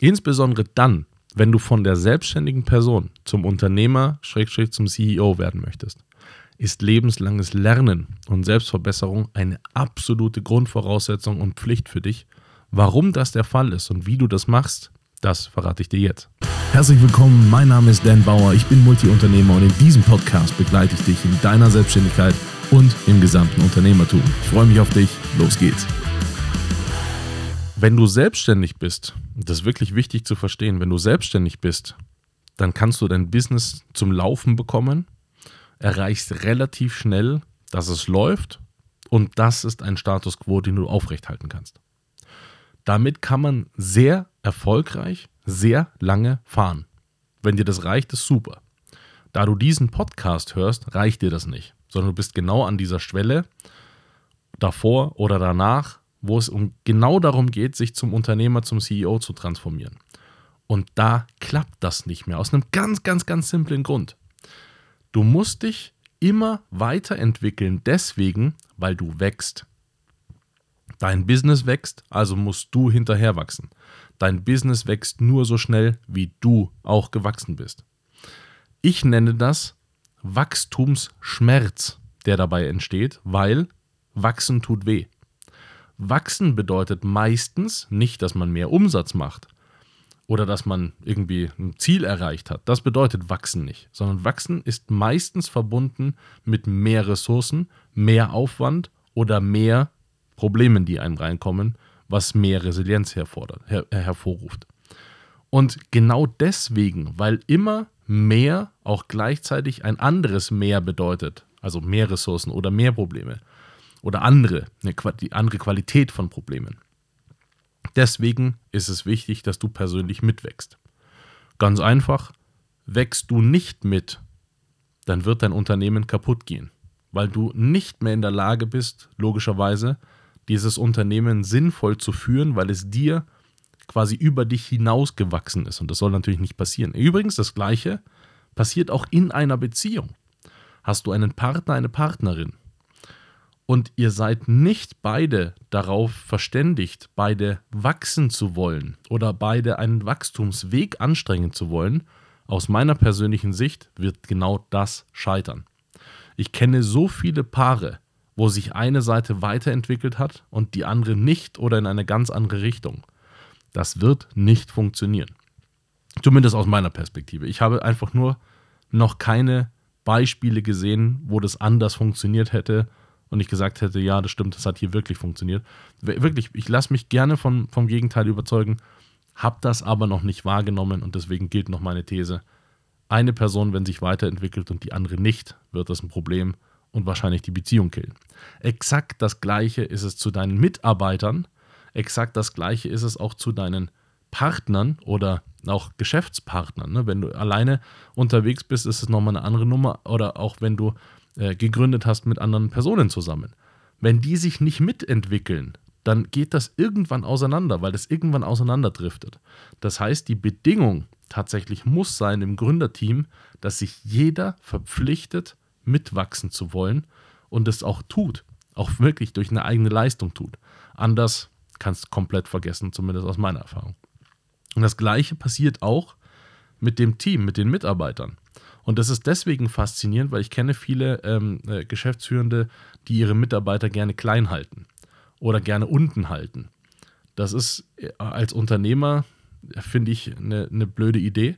Insbesondere dann, wenn du von der selbstständigen Person zum Unternehmer, Schrägstrich zum CEO werden möchtest, ist lebenslanges Lernen und Selbstverbesserung eine absolute Grundvoraussetzung und Pflicht für dich. Warum das der Fall ist und wie du das machst, das verrate ich dir jetzt. Herzlich willkommen, mein Name ist Dan Bauer, ich bin Multiunternehmer und in diesem Podcast begleite ich dich in deiner Selbstständigkeit und im gesamten Unternehmertum. Ich freue mich auf dich, los geht's. Wenn du selbstständig bist, das ist wirklich wichtig zu verstehen, wenn du selbstständig bist, dann kannst du dein Business zum Laufen bekommen, erreichst relativ schnell, dass es läuft und das ist ein Status quo, den du aufrechthalten kannst. Damit kann man sehr erfolgreich, sehr lange fahren. Wenn dir das reicht, ist super. Da du diesen Podcast hörst, reicht dir das nicht, sondern du bist genau an dieser Schwelle, davor oder danach, wo es um genau darum geht, sich zum Unternehmer, zum CEO zu transformieren. Und da klappt das nicht mehr. Aus einem ganz, ganz, ganz simplen Grund. Du musst dich immer weiterentwickeln, deswegen, weil du wächst. Dein Business wächst, also musst du hinterher wachsen. Dein Business wächst nur so schnell, wie du auch gewachsen bist. Ich nenne das Wachstumsschmerz, der dabei entsteht, weil wachsen tut weh. Wachsen bedeutet meistens nicht, dass man mehr Umsatz macht oder dass man irgendwie ein Ziel erreicht hat. Das bedeutet Wachsen nicht, sondern Wachsen ist meistens verbunden mit mehr Ressourcen, mehr Aufwand oder mehr Problemen, die einem reinkommen, was mehr Resilienz herfordert, her hervorruft. Und genau deswegen, weil immer mehr auch gleichzeitig ein anderes mehr bedeutet, also mehr Ressourcen oder mehr Probleme, oder andere, eine, die andere Qualität von Problemen. Deswegen ist es wichtig, dass du persönlich mitwächst. Ganz einfach, wächst du nicht mit, dann wird dein Unternehmen kaputt gehen, weil du nicht mehr in der Lage bist, logischerweise, dieses Unternehmen sinnvoll zu führen, weil es dir quasi über dich hinausgewachsen ist. Und das soll natürlich nicht passieren. Übrigens, das Gleiche passiert auch in einer Beziehung. Hast du einen Partner, eine Partnerin, und ihr seid nicht beide darauf verständigt, beide wachsen zu wollen oder beide einen Wachstumsweg anstrengen zu wollen, aus meiner persönlichen Sicht wird genau das scheitern. Ich kenne so viele Paare, wo sich eine Seite weiterentwickelt hat und die andere nicht oder in eine ganz andere Richtung. Das wird nicht funktionieren. Zumindest aus meiner Perspektive. Ich habe einfach nur noch keine Beispiele gesehen, wo das anders funktioniert hätte und ich gesagt hätte, ja, das stimmt, das hat hier wirklich funktioniert. Wirklich, ich lasse mich gerne von, vom Gegenteil überzeugen, habe das aber noch nicht wahrgenommen und deswegen gilt noch meine These. Eine Person, wenn sich weiterentwickelt und die andere nicht, wird das ein Problem und wahrscheinlich die Beziehung killen. Exakt das gleiche ist es zu deinen Mitarbeitern, exakt das gleiche ist es auch zu deinen Partnern oder auch Geschäftspartnern. Ne? Wenn du alleine unterwegs bist, ist es nochmal eine andere Nummer. Oder auch wenn du äh, gegründet hast mit anderen Personen zusammen. Wenn die sich nicht mitentwickeln, dann geht das irgendwann auseinander, weil das irgendwann auseinanderdriftet. Das heißt, die Bedingung tatsächlich muss sein im Gründerteam, dass sich jeder verpflichtet, mitwachsen zu wollen und es auch tut, auch wirklich durch eine eigene Leistung tut. Anders kannst du komplett vergessen, zumindest aus meiner Erfahrung. Und das Gleiche passiert auch mit dem Team, mit den Mitarbeitern. Und das ist deswegen faszinierend, weil ich kenne viele ähm, äh, Geschäftsführende, die ihre Mitarbeiter gerne klein halten oder gerne unten halten. Das ist äh, als Unternehmer, finde ich, eine ne blöde Idee.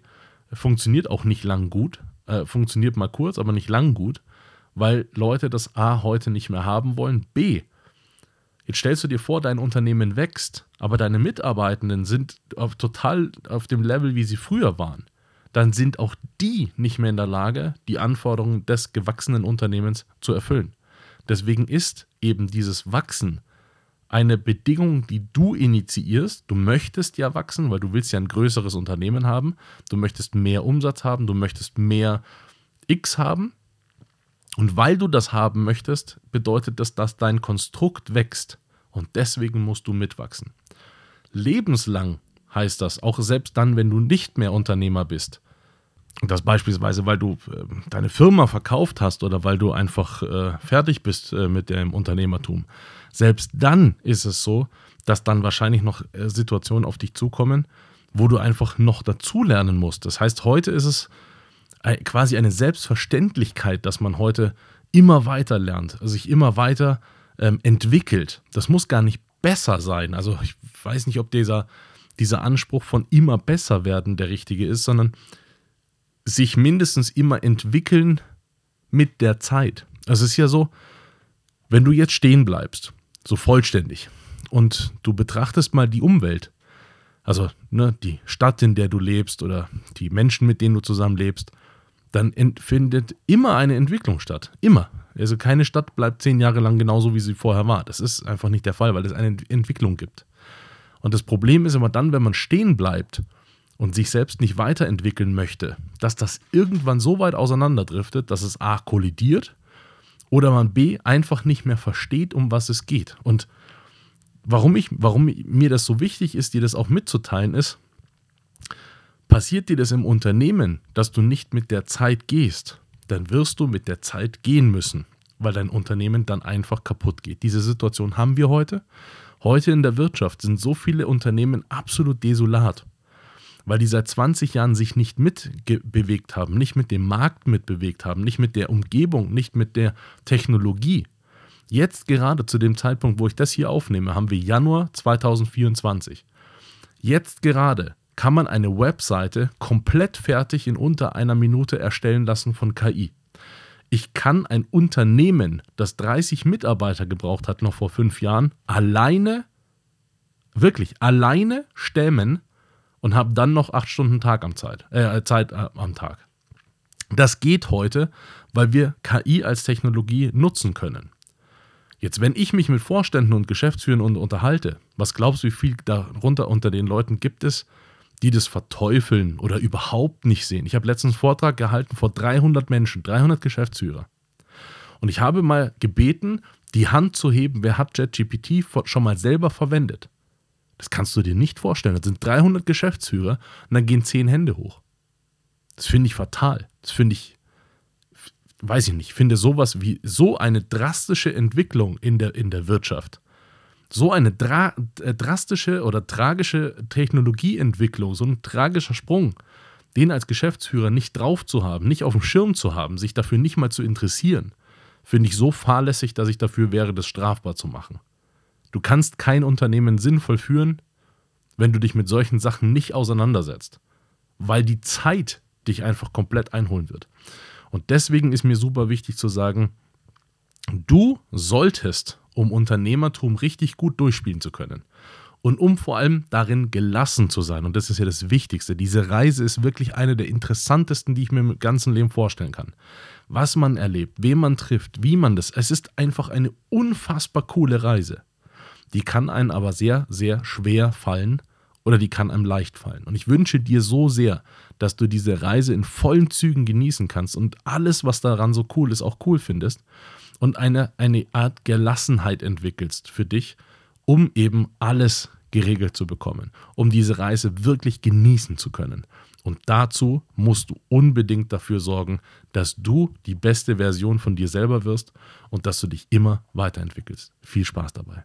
Funktioniert auch nicht lang gut. Äh, funktioniert mal kurz, aber nicht lang gut, weil Leute das A heute nicht mehr haben wollen. B, Jetzt stellst du dir vor, dein Unternehmen wächst, aber deine Mitarbeitenden sind auf, total auf dem Level, wie sie früher waren dann sind auch die nicht mehr in der Lage, die Anforderungen des gewachsenen Unternehmens zu erfüllen. Deswegen ist eben dieses Wachsen eine Bedingung, die du initiierst. Du möchtest ja wachsen, weil du willst ja ein größeres Unternehmen haben. Du möchtest mehr Umsatz haben, du möchtest mehr X haben. Und weil du das haben möchtest, bedeutet das, dass dein Konstrukt wächst. Und deswegen musst du mitwachsen. Lebenslang heißt das, auch selbst dann, wenn du nicht mehr Unternehmer bist. Und das beispielsweise, weil du äh, deine Firma verkauft hast oder weil du einfach äh, fertig bist äh, mit dem Unternehmertum. Selbst dann ist es so, dass dann wahrscheinlich noch Situationen auf dich zukommen, wo du einfach noch dazulernen musst. Das heißt, heute ist es quasi eine Selbstverständlichkeit, dass man heute immer weiter lernt, sich immer weiter ähm, entwickelt. Das muss gar nicht besser sein. Also ich weiß nicht, ob dieser, dieser Anspruch von immer besser werden der richtige ist, sondern sich mindestens immer entwickeln mit der Zeit. Es ist ja so, wenn du jetzt stehen bleibst, so vollständig, und du betrachtest mal die Umwelt, also ne, die Stadt, in der du lebst oder die Menschen, mit denen du zusammenlebst, dann findet immer eine Entwicklung statt. Immer. Also keine Stadt bleibt zehn Jahre lang genauso, wie sie vorher war. Das ist einfach nicht der Fall, weil es eine Entwicklung gibt. Und das Problem ist immer dann, wenn man stehen bleibt und sich selbst nicht weiterentwickeln möchte, dass das irgendwann so weit auseinanderdriftet, dass es A kollidiert oder man B einfach nicht mehr versteht, um was es geht. Und warum, ich, warum mir das so wichtig ist, dir das auch mitzuteilen, ist, passiert dir das im Unternehmen, dass du nicht mit der Zeit gehst, dann wirst du mit der Zeit gehen müssen, weil dein Unternehmen dann einfach kaputt geht. Diese Situation haben wir heute. Heute in der Wirtschaft sind so viele Unternehmen absolut desolat, weil die seit 20 Jahren sich nicht mitbewegt haben, nicht mit dem Markt mitbewegt haben, nicht mit der Umgebung, nicht mit der Technologie. Jetzt gerade zu dem Zeitpunkt, wo ich das hier aufnehme, haben wir Januar 2024. Jetzt gerade kann man eine Webseite komplett fertig in unter einer Minute erstellen lassen von KI. Ich kann ein Unternehmen, das 30 Mitarbeiter gebraucht hat noch vor fünf Jahren, alleine, wirklich alleine stemmen und habe dann noch acht Stunden Tag am Zeit, äh, Zeit äh, am Tag. Das geht heute, weil wir KI als Technologie nutzen können. Jetzt, wenn ich mich mit Vorständen und Geschäftsführern unterhalte, was glaubst du, wie viel darunter unter den Leuten gibt es, die das verteufeln oder überhaupt nicht sehen? Ich habe letztens einen Vortrag gehalten vor 300 Menschen, 300 Geschäftsführer. Und ich habe mal gebeten, die Hand zu heben, wer hat JetGPT schon mal selber verwendet. Das kannst du dir nicht vorstellen. Das sind 300 Geschäftsführer und dann gehen 10 Hände hoch. Das finde ich fatal. Das finde ich weiß ich nicht, finde sowas wie so eine drastische Entwicklung in der, in der Wirtschaft, so eine dra äh, drastische oder tragische Technologieentwicklung, so ein tragischer Sprung, den als Geschäftsführer nicht drauf zu haben, nicht auf dem Schirm zu haben, sich dafür nicht mal zu interessieren, finde ich so fahrlässig, dass ich dafür wäre, das strafbar zu machen. Du kannst kein Unternehmen sinnvoll führen, wenn du dich mit solchen Sachen nicht auseinandersetzt, weil die Zeit dich einfach komplett einholen wird. Und deswegen ist mir super wichtig zu sagen, du solltest, um Unternehmertum richtig gut durchspielen zu können und um vor allem darin gelassen zu sein, und das ist ja das Wichtigste, diese Reise ist wirklich eine der interessantesten, die ich mir im ganzen Leben vorstellen kann. Was man erlebt, wen man trifft, wie man das, es ist einfach eine unfassbar coole Reise. Die kann einen aber sehr, sehr schwer fallen oder die kann einem leicht fallen. Und ich wünsche dir so sehr, dass du diese Reise in vollen Zügen genießen kannst und alles, was daran so cool ist, auch cool findest und eine, eine Art Gelassenheit entwickelst für dich, um eben alles geregelt zu bekommen, um diese Reise wirklich genießen zu können. Und dazu musst du unbedingt dafür sorgen, dass du die beste Version von dir selber wirst und dass du dich immer weiterentwickelst. Viel Spaß dabei.